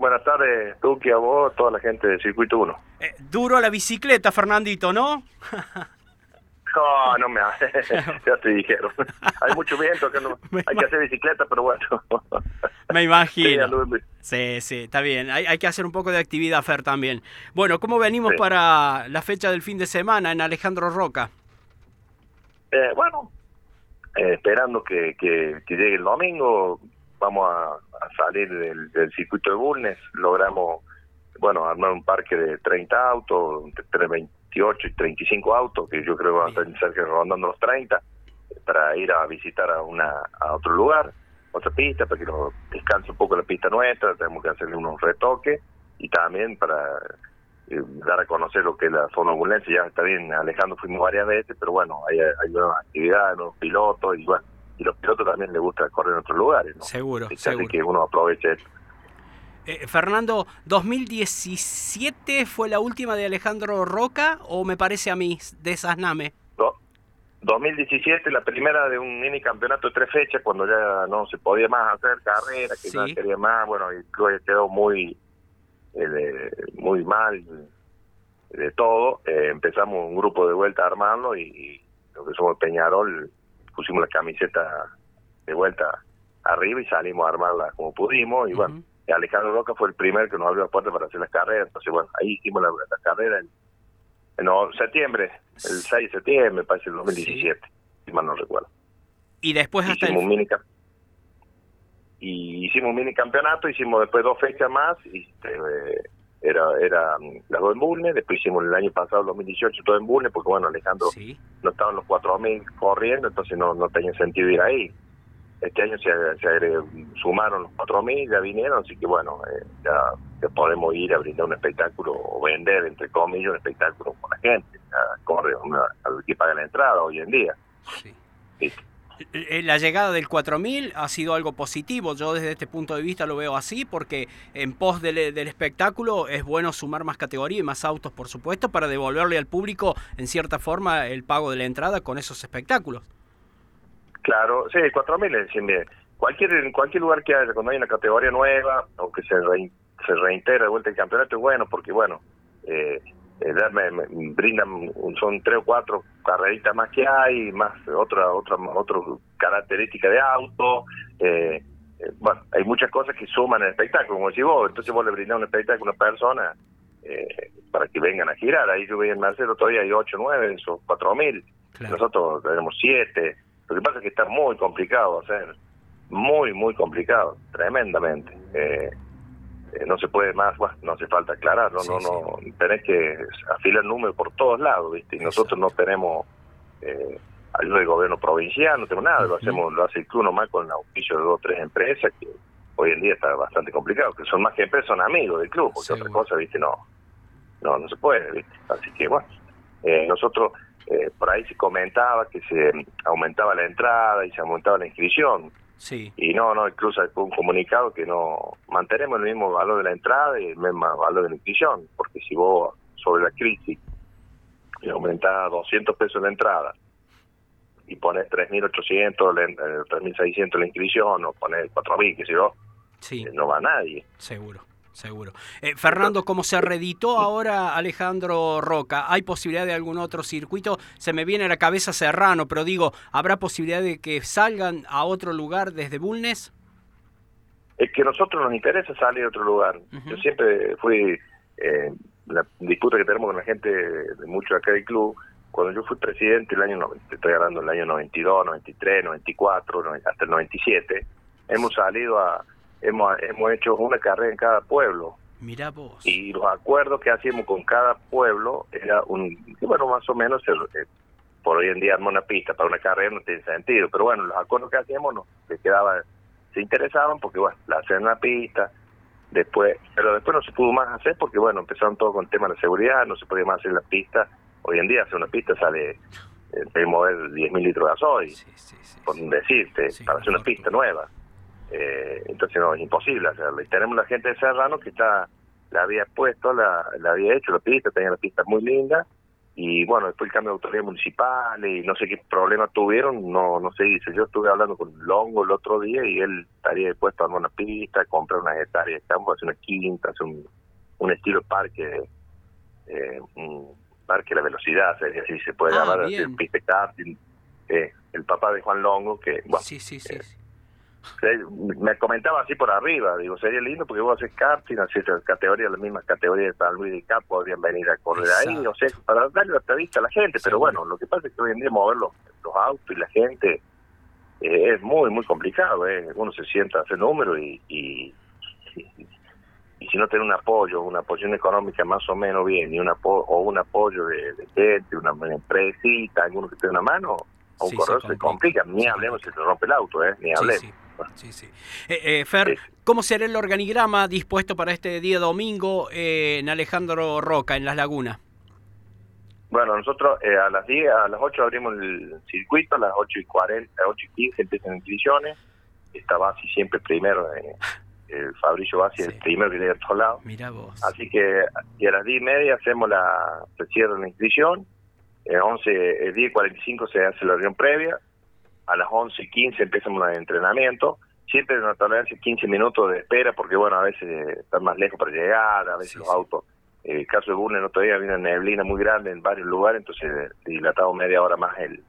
buenas tardes, Tuki, a vos, toda la gente del Circuito 1. Eh, duro la bicicleta, Fernandito, ¿no? No, no me hace, ya te dijeron. Hay mucho viento, que no, hay que hacer bicicleta, pero bueno. Me imagino. Sí, sí, está bien. Hay, hay, que hacer un poco de actividad, Fer, también. Bueno, ¿cómo venimos para la fecha del fin de semana en Alejandro Roca? Eh, bueno, eh, esperando que, que, llegue el domingo, vamos a, salir del, circuito de Bulnes, logramos, bueno, armar un parque de 30 autos, entre 28 y 35 autos, que yo creo que van a estar cerca rondando los 30, para ir a visitar a, una, a otro lugar, otra pista, para que nos descanse un poco la pista nuestra, tenemos que hacerle unos retoques, y también para eh, dar a conocer lo que es la zona ambulancia. Ya está bien, Alejandro fuimos varias veces, pero bueno, hay, hay nuevas actividades, nuevos pilotos, y bueno, y los pilotos también les gusta correr en otros lugares, ¿no? Seguro, seguro. que uno aproveche eso. Eh, Fernando, ¿2017 fue la última de Alejandro Roca o me parece a mí de esas NAME? 2017, la primera de un mini campeonato de tres fechas, cuando ya no se podía más hacer carrera, que no quería más, bueno, y quedó muy eh, muy mal de todo. Eh, empezamos un grupo de vuelta a armarlo y, lo que somos Peñarol pusimos la camiseta de vuelta arriba y salimos a armarla como pudimos y bueno, Alejandro Roca fue el primer que nos abrió la puerta para hacer las carreras, entonces bueno, ahí hicimos la, carrera en, en, septiembre, el 6 de septiembre, parece el 2017, si mal no recuerdo. Y después hasta hicimos un mini y hicimos un mini campeonato, hicimos después dos fechas más, y este, era era mm, las dos en Bulnes, después hicimos el año pasado, el 2018, todo en Bulnes, porque bueno, Alejandro no estaban los 4.000 corriendo, entonces no, no tenía sentido ir ahí. Este año se, se sumaron los 4.000, ya vinieron, así que bueno, eh, ya, podemos ir a brindar un espectáculo o vender, entre comillas, un espectáculo con la gente. corre una, al que paga la entrada hoy en día. Sí. La llegada del 4000 ha sido algo positivo. Yo desde este punto de vista lo veo así porque en pos del, espectáculo es bueno sumar más categoría y más autos, por supuesto, para devolverle al público en cierta forma el pago de la entrada con esos espectáculos. Claro, sí, 4000 es cualquier en cualquier lugar que haya cuando hay una categoría nueva o que se se reintegra de vuelta el campeonato es bueno porque bueno eh, eh, me, brindan son tres o cuatro carreritas más que hay más otra otra otra característica de auto eh, eh, bueno hay muchas cosas que suman el espectáculo como decís vos. Entonces vos le brindás un espectáculo a una persona eh, para que vengan a girar. Ahí yo veía en Marcelo todavía hay ocho nueve esos cuatro mil. Nosotros tenemos siete. Lo que pasa es que está muy complicado hacer muy muy complicado tremendamente. Eh, eh, no se puede más, bueno, no hace falta aclarar, no, no, no, tenés que afilar números por todos lados, ¿viste? Y nosotros no tenemos eh, ayuda del gobierno provincial, no tenemos nada, lo hacemos, lo hace el club nomás con el auspicio de dos o tres empresas que hoy en día está bastante complicado, que son más que empresas, son amigos del club, porque otra cosa, ¿viste? No, no, no se puede, ¿viste? Así que bueno, eh, nosotros eh, por ahí se comentaba que se aumentaba la entrada y se aumentaba la inscripción. Sí. Y no, no, incluso hay un comunicado que no mantenemos el mismo valor de la entrada y el mismo valor de la inscripción, porque si vos sobre la crisis y aumentás 200 pesos la entrada y pones 3.800, 3.600 la inscripción o pones 4.000, que si no, sí. no va nadie. Seguro seguro. Eh, Fernando, ¿cómo se reeditó ahora Alejandro Roca? ¿Hay posibilidad de algún otro circuito? Se me viene a la cabeza Serrano, pero digo, ¿habrá posibilidad de que salgan a otro lugar desde Bulnes? Es que a nosotros nos interesa salir a otro lugar. Yo siempre fui, eh, la disputa que tenemos con la gente de mucho acá del club, cuando yo fui presidente el año, estoy hablando del año 92, 93, 94, hasta el 97, hemos salido a hemos, hemos hecho una carrera en cada pueblo. Mira vos. Y los acuerdos que hacíamos con cada pueblo era un, bueno, más o menos, eh, por hoy en día armar una pista para una carrera no tiene sentido, pero bueno, los acuerdos que hacíamos no, se quedaba, se interesaban porque bueno, la hacían una pista, después, pero después no se pudo más hacer porque bueno, empezaron todo con el tema de la seguridad, no se podía más hacer la pista, hoy en día hacer una pista sale, eh, mover 10.000 litros de gasoil, por decirte, para hacer una pista nueva. Eh, entonces no, es imposible hacerlo. Y tenemos la gente de Serrano que está la había puesto, la, la había hecho la pista, tenía la pista muy linda, y bueno, después el cambio de autoridad municipal y no sé qué problemas tuvieron, no no se dice. Yo estuve hablando con Longo el otro día y él estaría dispuesto a armar una pista, comprar unas hectáreas de campo, hacer una quinta, hacer un, un estilo parque, eh, un parque de la velocidad, así se puede Ah, llamar, hacer pista. Eh, el papá de Juan Longo, que bueno, Sí, sí, sí. eh, sí. Me comentaba así por arriba, digo, sería lindo porque vos haces karting, haces categorías, las mismas categorías de San Luis de Cap, podrían venir a correr ahí, o sea, para darle la vista a la gente, pero bueno, lo que pasa es que hoy en día mover los, los autos y la gente eh, es muy, muy complicado, eh. uno se sienta a hacer números y, y, y, y si no tiene un apoyo, una apoyo económica más o menos bien, y un apo o un apoyo de, de gente, una, una empresita, alguno que te dé una mano, a un Sí, corredor se se complica. ni hablemos si se rompe el auto, eh, ni hablemos. sí. Sí, sí. Eh, eh, Fer, Sí. ¿cómo será el organigrama dispuesto para este día domingo eh, en Alejandro Roca, en Las Lagunas? Bueno, nosotros eh, a las 10, a las 8 abrimos el circuito, a las 8 y 40, a 8 y 15 empiezan inscripciones. Está Basi siempre primero, eh, el Fabricio Basi es Sí. el primero que llega a todos lados. Mira vos. Así que y a las 10 y media hacemos la, se cierra la inscripción, eh, 11, eh, 10 y 45 se hace la reunión previa, a las 11 y 15 empezamos el entrenamiento, siempre en una tolerancia de 15 minutos de espera, porque bueno, a veces eh, están más lejos para llegar, a veces Sí, los sí. autos, en el caso de Burner, el otro día había una neblina muy grande en varios lugares, entonces eh, dilatamos media hora más el,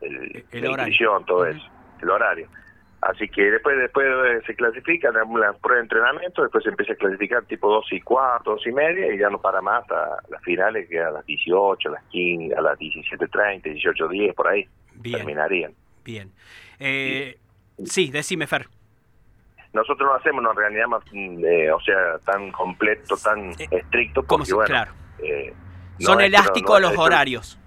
el, El la inscripción, todo eso, el horario. Así que después después eh, se clasifican damos la prueba de entrenamiento, después se empieza a clasificar tipo 2 y 4, 2 y media y ya no para más hasta las finales que a las 18, a las 15, a las 17.30, 18.10, por ahí Bien, terminarían. Bien. Eh, sí, decime, Fer. Nosotros no hacemos una organigrama, mm, eh, o sea, tan completo, tan Eh, estricto, ¿Cómo porque se- bueno, claro. eh, no Son no- elásticos no- los horarios.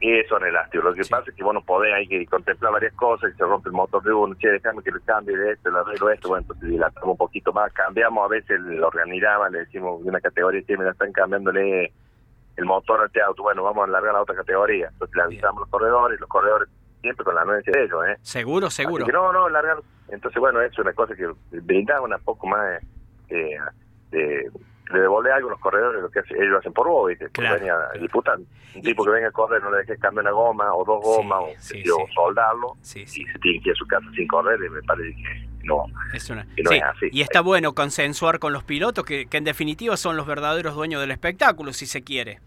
Y son elásticos. Lo que Sí. pasa es que vos no podés, hay que contemplar varias cosas, y se rompe el motor de uno, che, déjame que le cambie de esto, le arreglo esto, bueno, entonces dilatamos un poquito más, cambiamos a veces el organigrama, le decimos de una categoría, che, mira, están cambiándole el motor a este auto, bueno, vamos a alargar la otra categoría. Entonces le avisamos los corredores, los corredores siempre con la anuencia de ellos, ¿eh? Seguro, seguro. Así que no, no, largar. Entonces, bueno, es una cosa que brindaba un poco más de, de devolver algo a los corredores, lo que ellos hacen por vos, ¿viste? Claro, venía claro. disputan. Un tipo que venga a correr, no le dejes cambiar una goma o dos Sí, gomas o, sí, soldarlo Sí, y se tiene que ir a su casa sin correr y me parece que no. Es una- que no sí, es así. Y está bueno consensuar con los pilotos, que, que en definitiva son los verdaderos dueños del espectáculo, si se quiere.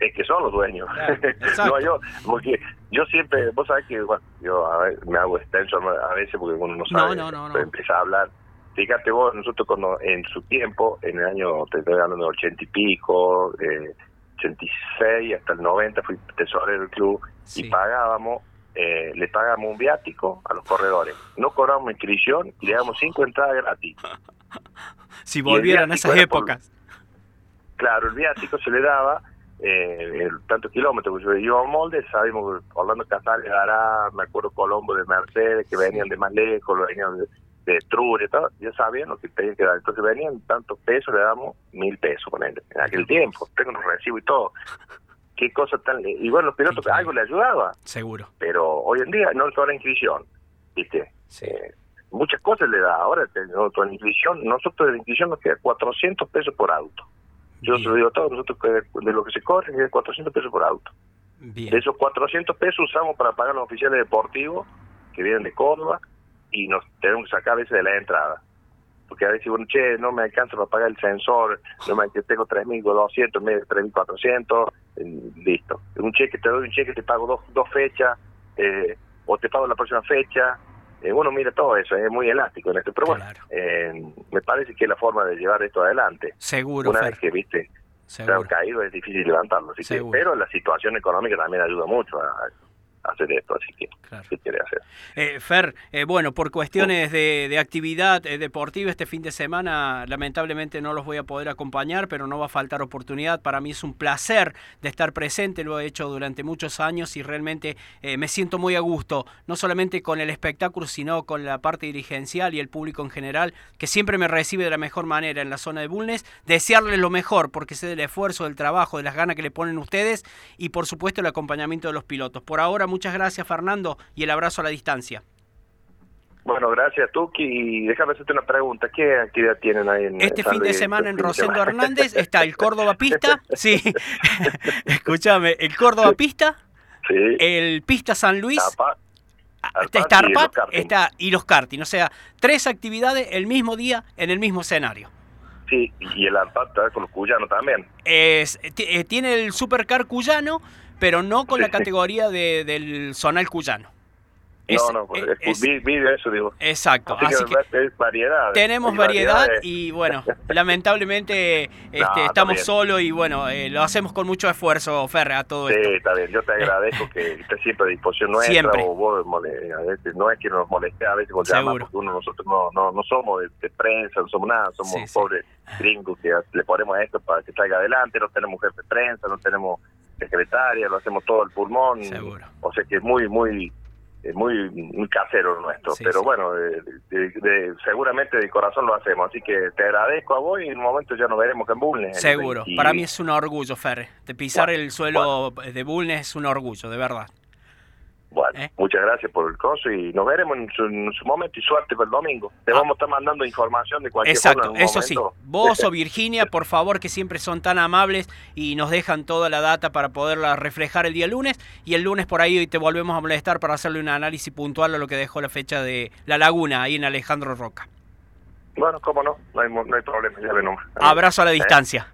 Es que son los dueños. Claro, no yo, porque yo siempre, vos sabés que bueno, yo a ver, me hago extenso a veces porque uno no sabe, no, no, no. empieza a hablar. Fíjate vos, nosotros cuando en su tiempo, en el año, te estoy hablando de ochenta y pico, eh, 86 hasta el 90 fui tesorero del club Sí. y pagábamos, eh, le pagábamos un viático a los corredores. No cobramos inscripción y le damos cinco entradas gratis. Si volvieran a esas por- épocas. Claro, el viático se le daba eh, el tantos kilómetros, porque yo iba a un molde, sabemos que Orlando Casales, Ará, me acuerdo Colombo de Mercedes, que venían de más lejos, venían de, de Trure y todo, ya sabían lo que tenían que dar. Entonces venían tantos pesos, le damos mil pesos con él. En aquel tiempo, tengo los recibos y todo. Qué cosa tan... Y bueno, los pilotos Increíble. algo le ayudaba, Seguro. pero hoy en día no toda la inscripción, ¿viste? Sí. Eh, muchas cosas le da. Ahora, la inscripción, nosotros de la inscripción nos queda 400 pesos por auto. Yo se Bien. lo digo a todos, nosotros que de, lo que se corre es 400 pesos por auto. Bien. De esos 400 pesos usamos para pagar los oficiales deportivos que vienen de Córdoba y nos tenemos que sacar a veces de la entrada. Porque a veces, bueno, che, no me alcanza para pagar el sensor, no me que tengo 3.200 en vez de 3.400, eh, listo. Un cheque, te doy un cheque, te pago dos, dos fechas, eh, o te pago la próxima fecha. Eh, uno mira todo eso, es muy elástico en esto. Pero bueno, eh, me parece que es la forma de llevar esto adelante. Seguro, Una Fer. vez que, viste, se Seguro. caído es difícil levantarlo. Así que, pero la situación económica también ayuda mucho a hacer esto, así que, Claro. ¿qué quiere hacer? Eh, Fer, eh, bueno, por cuestiones de, de actividad eh, deportiva este fin de semana, lamentablemente no los voy a poder acompañar, pero no va a faltar oportunidad. Para mí es un placer de estar presente, lo he hecho durante muchos años y realmente me siento muy a gusto, no solamente con el espectáculo, sino con la parte dirigencial y el público en general, que siempre me recibe de la mejor manera en la zona de Bulnes. Desearles lo mejor, porque sé del esfuerzo, del trabajo, de las ganas que le ponen ustedes y por supuesto el acompañamiento de los pilotos. Por ahora, muchas gracias Fernando y el abrazo a la distancia. Bueno, gracias, Tuki. Y déjame hacerte una pregunta. ¿Qué actividad tienen ahí en Este San fin de semana en Rosendo? Hernández está el Córdoba Pista. Sí, escúchame, el Córdoba Pista, Sí. el Pista San Luis, Tapa, está Arpat y está y los karting. O sea, tres actividades el mismo día en el mismo escenario. Sí, y el Arpat está con los cuyanos también. Es, eh, tiene el Supercar cuyano, pero no con Sí, la sí. categoría de- del zonal cuyano. Es- no, no, pues, es- es- vi, eso, digo. exacto. Así, Así que, que es variedad. tenemos variedad y bueno, lamentablemente este, está estamos solos y bueno, eh, lo hacemos con mucho esfuerzo, Ferre, a todo Sí, esto. está bien. Yo te agradezco que estés siempre a disposición nuestra. Siempre. O vos, mole- a veces, no es que nos moleste a veces Seguro. llamamos, porque uno, nosotros no, no, no somos de, de prensa, no somos nada, somos Sí, sí. pobres gringos que le ponemos esto para que salga adelante, no tenemos jefe de prensa, no tenemos secretaria, lo hacemos todo al pulmón. Seguro. O sea que es muy, muy muy, muy casero nuestro, Sí, pero sí. bueno, de- de- de- seguramente de corazón lo hacemos, así que te agradezco a vos y en un momento ya nos veremos en Bulnes. el Seguro. 20. Para mí es un orgullo, Ferre. De pisar Bueno, el suelo de Bulnes es un orgullo, de verdad. Bueno, ¿Eh? muchas gracias por el coso y nos veremos en su, en su momento y suerte para el domingo. Te Ah. vamos a estar mandando información de cualquier Exacto, forma en un eso sí. Vos o Virginia, por favor, que siempre son tan amables y nos dejan toda la data para poderla reflejar el día lunes. Y el lunes por ahí te volvemos a molestar para hacerle un análisis puntual a lo que dejó la fecha de La Laguna, ahí en Alejandro Roca. Bueno, cómo no, no hay, no hay problema, ya nomás. Abrazo a la ¿Eh? distancia.